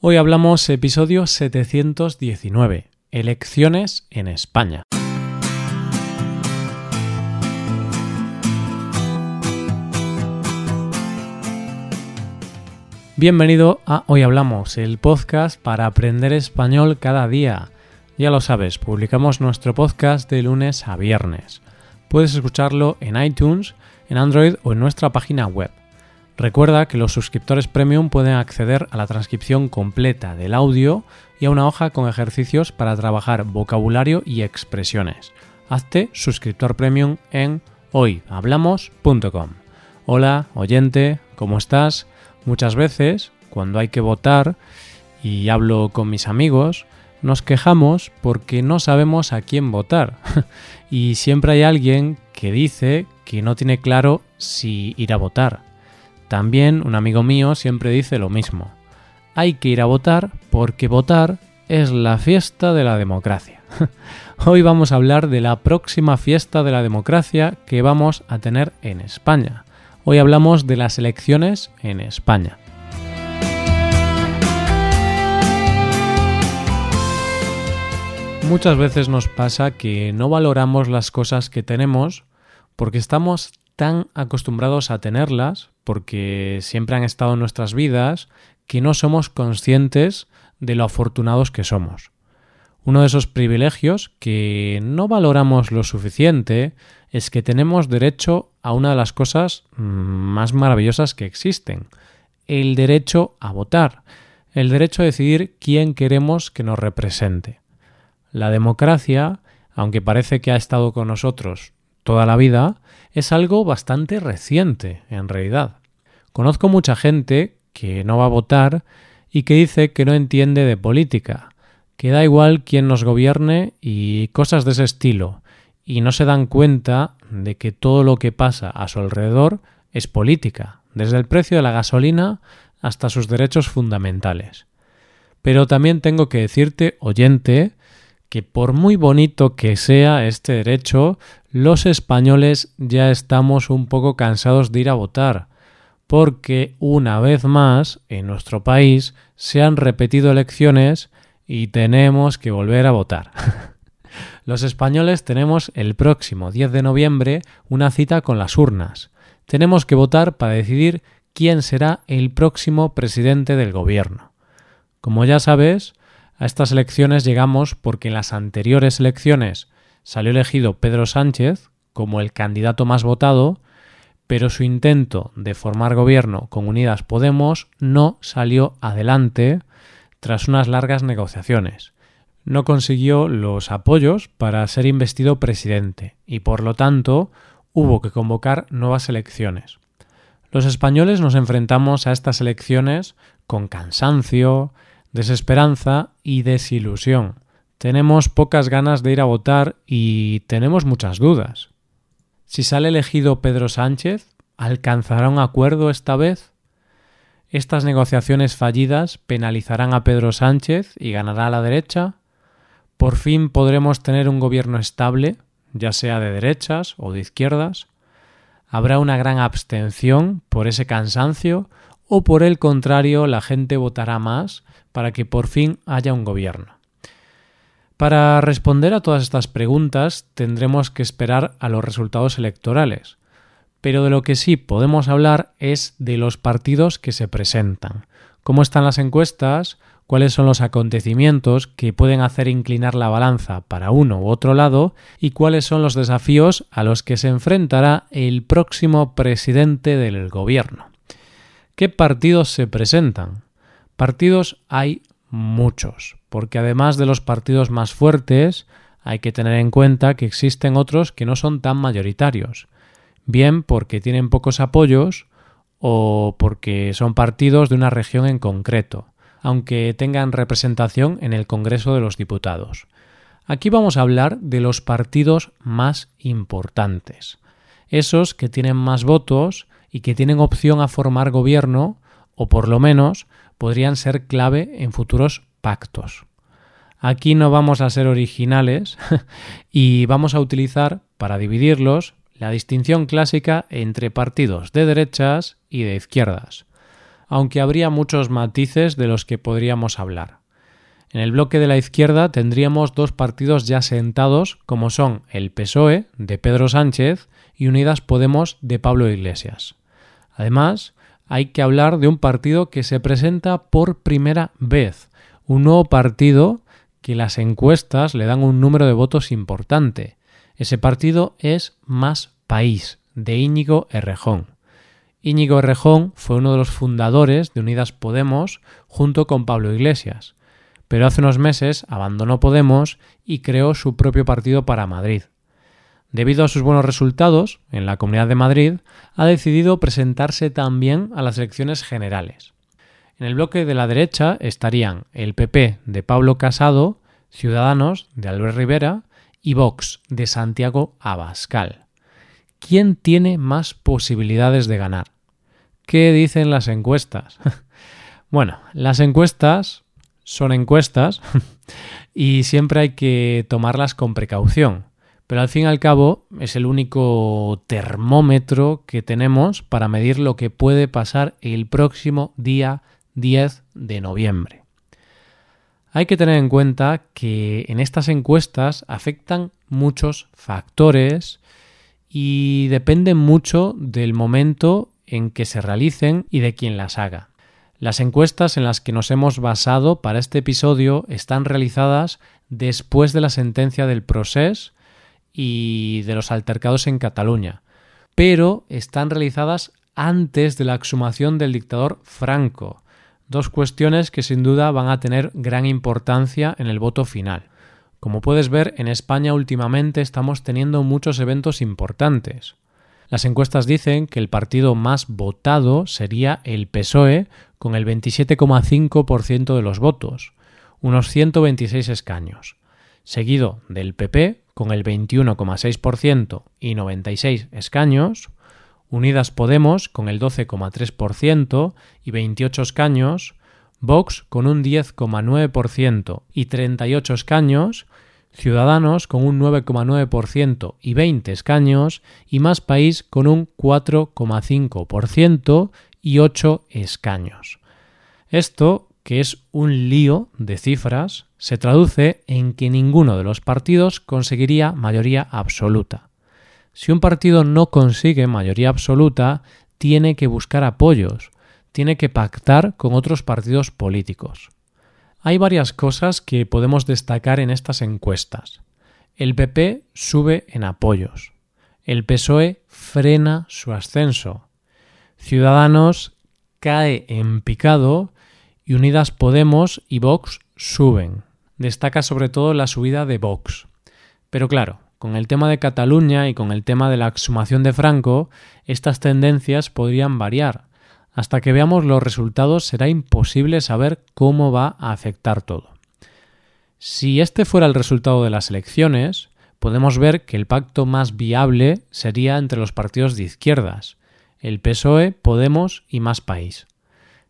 Hoy hablamos episodio 719, elecciones en España. Bienvenido a Hoy Hablamos, el podcast para aprender español cada día. Ya lo sabes, publicamos nuestro podcast de lunes a viernes. Puedes escucharlo en iTunes, en Android o en nuestra página web. Recuerda que los suscriptores premium pueden acceder a la transcripción completa del audio y a una hoja con ejercicios para trabajar vocabulario y expresiones. Hazte suscriptor premium en hoyhablamos.com. Hola, oyente, ¿cómo estás? Muchas veces, cuando hay que votar y hablo con mis amigos, nos quejamos porque no sabemos a quién votar. y siempre hay alguien que dice que no tiene claro si ir a votar. También un amigo mío siempre dice lo mismo. Hay que ir a votar porque votar es la fiesta de la democracia. Hoy vamos a hablar de la próxima fiesta de la democracia que vamos a tener en España. Hoy hablamos de las elecciones en España. Muchas veces nos pasa que no valoramos las cosas que tenemos porque estamos tan acostumbrados a tenerlas, porque siempre han estado en nuestras vidas, que no somos conscientes de lo afortunados que somos. Uno de esos privilegios que no valoramos lo suficiente es que tenemos derecho a una de las cosas mm, más maravillosas que existen, el derecho a votar, el derecho a decidir quién queremos que nos represente. La democracia, aunque parece que ha estado con nosotros toda la vida, es algo bastante reciente, en realidad. Conozco mucha gente que no va a votar y que dice que no entiende de política, que da igual quién nos gobierne y cosas de ese estilo, y no se dan cuenta de que todo lo que pasa a su alrededor es política, desde el precio de la gasolina hasta sus derechos fundamentales. Pero también tengo que decirte, oyente, que por muy bonito que sea este derecho, los españoles ya estamos un poco cansados de ir a votar, porque una vez más en nuestro país se han repetido elecciones y tenemos que volver a votar. los españoles tenemos el próximo 10 de noviembre una cita con las urnas. Tenemos que votar para decidir quién será el próximo presidente del gobierno. Como ya sabes, a estas elecciones llegamos porque en las anteriores elecciones salió elegido Pedro Sánchez como el candidato más votado, pero su intento de formar gobierno con Unidas Podemos no salió adelante tras unas largas negociaciones. No consiguió los apoyos para ser investido presidente y por lo tanto hubo que convocar nuevas elecciones. Los españoles nos enfrentamos a estas elecciones con cansancio, desesperanza y desilusión. Tenemos pocas ganas de ir a votar y tenemos muchas dudas. Si sale elegido Pedro Sánchez, ¿alcanzará un acuerdo esta vez? ¿Estas negociaciones fallidas penalizarán a Pedro Sánchez y ganará a la derecha? ¿Por fin podremos tener un gobierno estable, ya sea de derechas o de izquierdas? ¿Habrá una gran abstención por ese cansancio o por el contrario la gente votará más para que por fin haya un gobierno. Para responder a todas estas preguntas tendremos que esperar a los resultados electorales, pero de lo que sí podemos hablar es de los partidos que se presentan, cómo están las encuestas, cuáles son los acontecimientos que pueden hacer inclinar la balanza para uno u otro lado y cuáles son los desafíos a los que se enfrentará el próximo presidente del gobierno. ¿Qué partidos se presentan? Partidos hay muchos, porque además de los partidos más fuertes, hay que tener en cuenta que existen otros que no son tan mayoritarios, bien porque tienen pocos apoyos o porque son partidos de una región en concreto, aunque tengan representación en el Congreso de los Diputados. Aquí vamos a hablar de los partidos más importantes, esos que tienen más votos y que tienen opción a formar gobierno o por lo menos podrían ser clave en futuros pactos. Aquí no vamos a ser originales y vamos a utilizar para dividirlos la distinción clásica entre partidos de derechas y de izquierdas. aunque habría muchos matices de los que podríamos hablar. En el bloque de la izquierda tendríamos dos partidos ya sentados, como son el PSOE, de Pedro Sánchez, y Unidas Podemos, de Pablo Iglesias. Además, hay que hablar de un partido que se presenta por primera vez, un nuevo partido que las encuestas le dan un número de votos importante. Ese partido es Más País, de Íñigo Errejón. Íñigo Errejón fue uno de los fundadores de Unidas Podemos junto con Pablo Iglesias, pero hace unos meses abandonó Podemos y creó su propio partido para Madrid. Debido a sus buenos resultados en la Comunidad de Madrid, ha decidido presentarse también a las elecciones generales. En el bloque de la derecha estarían el PP de Pablo Casado, Ciudadanos de Albert Rivera y Vox de Santiago Abascal. ¿Quién tiene más posibilidades de ganar? ¿Qué dicen las encuestas? bueno, las encuestas son encuestas y siempre hay que tomarlas con precaución pero al fin y al cabo es el único termómetro que tenemos para medir lo que puede pasar el próximo día 10 de noviembre. Hay que tener en cuenta que en estas encuestas afectan muchos factores y dependen mucho del momento en que se realicen y de quien las haga. Las encuestas en las que nos hemos basado para este episodio están realizadas después de la sentencia del proceso y de los altercados en Cataluña, pero están realizadas antes de la exhumación del dictador Franco, dos cuestiones que sin duda van a tener gran importancia en el voto final. Como puedes ver, en España últimamente estamos teniendo muchos eventos importantes. Las encuestas dicen que el partido más votado sería el PSOE con el 27,5% de los votos, unos 126 escaños, seguido del PP con el 21,6% y 96 escaños, Unidas Podemos con el 12,3% y 28 escaños, Vox con un 10,9% y 38 escaños, Ciudadanos con un 9,9% y 20 escaños y Más País con un 4,5% y 8 escaños. Esto que es un lío de cifras, se traduce en que ninguno de los partidos conseguiría mayoría absoluta. Si un partido no consigue mayoría absoluta, tiene que buscar apoyos, tiene que pactar con otros partidos políticos. Hay varias cosas que podemos destacar en estas encuestas. El PP sube en apoyos. El PSOE frena su ascenso. Ciudadanos cae en picado y Unidas Podemos y Vox suben. Destaca sobre todo la subida de Vox. Pero claro, con el tema de Cataluña y con el tema de la exhumación de Franco, estas tendencias podrían variar. Hasta que veamos los resultados será imposible saber cómo va a afectar todo. Si este fuera el resultado de las elecciones, podemos ver que el pacto más viable sería entre los partidos de izquierdas, el PSOE, Podemos y Más País.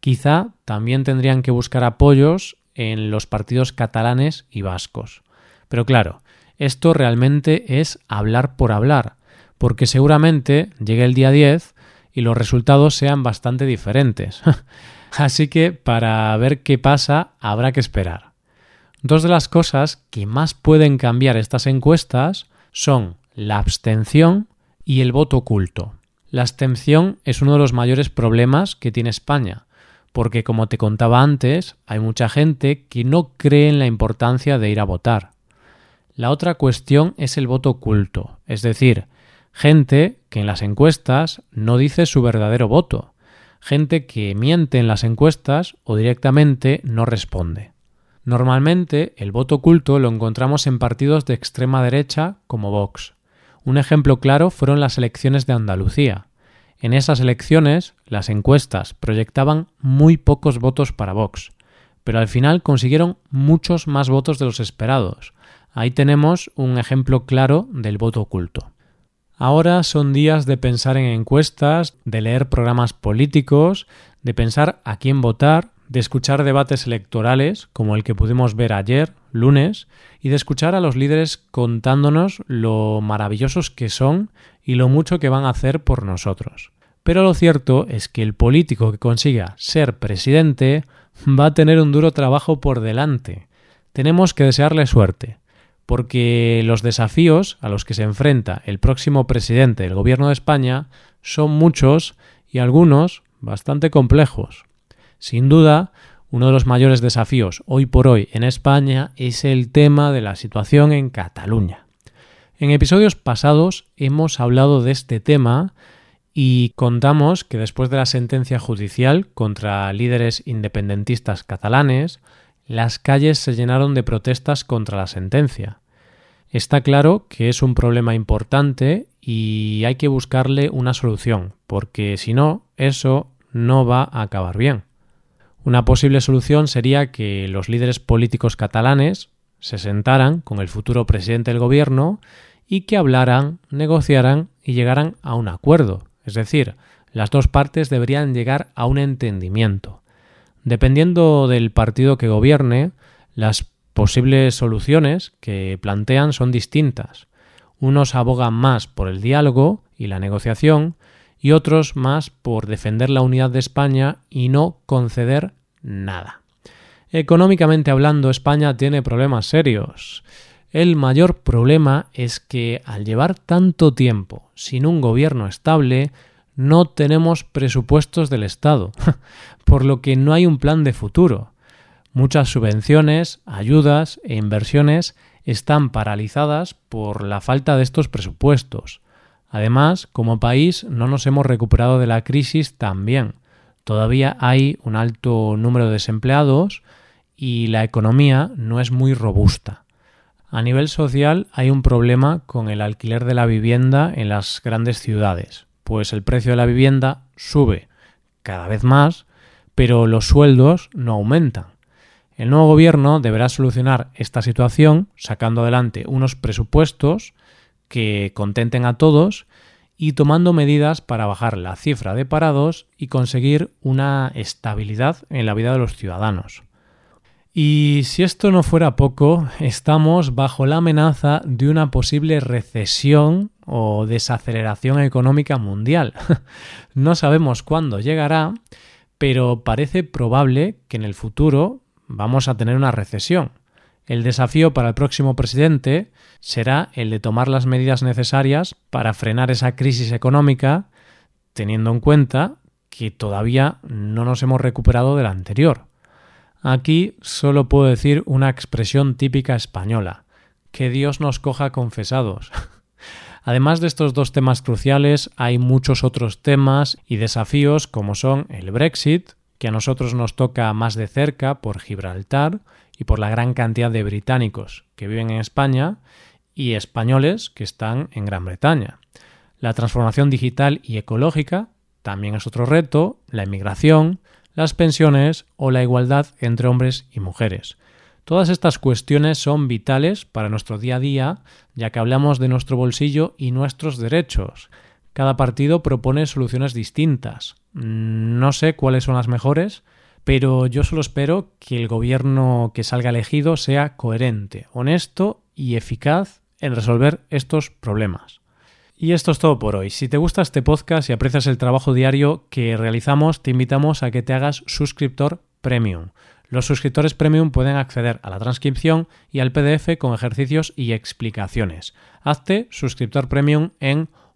Quizá también tendrían que buscar apoyos en los partidos catalanes y vascos. Pero claro, esto realmente es hablar por hablar, porque seguramente llegue el día 10 y los resultados sean bastante diferentes. Así que para ver qué pasa habrá que esperar. Dos de las cosas que más pueden cambiar estas encuestas son la abstención y el voto oculto. La abstención es uno de los mayores problemas que tiene España, porque como te contaba antes, hay mucha gente que no cree en la importancia de ir a votar. La otra cuestión es el voto oculto, es decir, gente que en las encuestas no dice su verdadero voto, gente que miente en las encuestas o directamente no responde. Normalmente el voto oculto lo encontramos en partidos de extrema derecha como Vox. Un ejemplo claro fueron las elecciones de Andalucía. En esas elecciones, las encuestas proyectaban muy pocos votos para Vox, pero al final consiguieron muchos más votos de los esperados. Ahí tenemos un ejemplo claro del voto oculto. Ahora son días de pensar en encuestas, de leer programas políticos, de pensar a quién votar, de escuchar debates electorales, como el que pudimos ver ayer, lunes, y de escuchar a los líderes contándonos lo maravillosos que son y lo mucho que van a hacer por nosotros. Pero lo cierto es que el político que consiga ser presidente va a tener un duro trabajo por delante. Tenemos que desearle suerte, porque los desafíos a los que se enfrenta el próximo presidente del Gobierno de España son muchos y algunos bastante complejos. Sin duda, uno de los mayores desafíos hoy por hoy en España es el tema de la situación en Cataluña. En episodios pasados hemos hablado de este tema y contamos que después de la sentencia judicial contra líderes independentistas catalanes, las calles se llenaron de protestas contra la sentencia. Está claro que es un problema importante y hay que buscarle una solución, porque si no, eso no va a acabar bien. Una posible solución sería que los líderes políticos catalanes se sentaran con el futuro presidente del gobierno y que hablaran, negociaran y llegaran a un acuerdo. Es decir, las dos partes deberían llegar a un entendimiento. Dependiendo del partido que gobierne, las posibles soluciones que plantean son distintas. Unos abogan más por el diálogo y la negociación y otros más por defender la unidad de España y no conceder nada. Económicamente hablando, España tiene problemas serios. El mayor problema es que al llevar tanto tiempo sin un gobierno estable, no tenemos presupuestos del Estado, por lo que no hay un plan de futuro. Muchas subvenciones, ayudas e inversiones están paralizadas por la falta de estos presupuestos. Además, como país no nos hemos recuperado de la crisis tan bien. Todavía hay un alto número de desempleados y la economía no es muy robusta. A nivel social hay un problema con el alquiler de la vivienda en las grandes ciudades, pues el precio de la vivienda sube cada vez más, pero los sueldos no aumentan. El nuevo gobierno deberá solucionar esta situación sacando adelante unos presupuestos que contenten a todos y tomando medidas para bajar la cifra de parados y conseguir una estabilidad en la vida de los ciudadanos. Y si esto no fuera poco, estamos bajo la amenaza de una posible recesión o desaceleración económica mundial. no sabemos cuándo llegará, pero parece probable que en el futuro vamos a tener una recesión. El desafío para el próximo presidente será el de tomar las medidas necesarias para frenar esa crisis económica, teniendo en cuenta que todavía no nos hemos recuperado de la anterior. Aquí solo puedo decir una expresión típica española, que Dios nos coja confesados. Además de estos dos temas cruciales, hay muchos otros temas y desafíos como son el Brexit, que a nosotros nos toca más de cerca por Gibraltar, y por la gran cantidad de británicos que viven en España y españoles que están en Gran Bretaña. La transformación digital y ecológica también es otro reto, la inmigración, las pensiones o la igualdad entre hombres y mujeres. Todas estas cuestiones son vitales para nuestro día a día, ya que hablamos de nuestro bolsillo y nuestros derechos. Cada partido propone soluciones distintas. No sé cuáles son las mejores, pero yo solo espero que el gobierno que salga elegido sea coherente, honesto y eficaz en resolver estos problemas. Y esto es todo por hoy. Si te gusta este podcast y aprecias el trabajo diario que realizamos, te invitamos a que te hagas suscriptor premium. Los suscriptores premium pueden acceder a la transcripción y al PDF con ejercicios y explicaciones. Hazte suscriptor premium en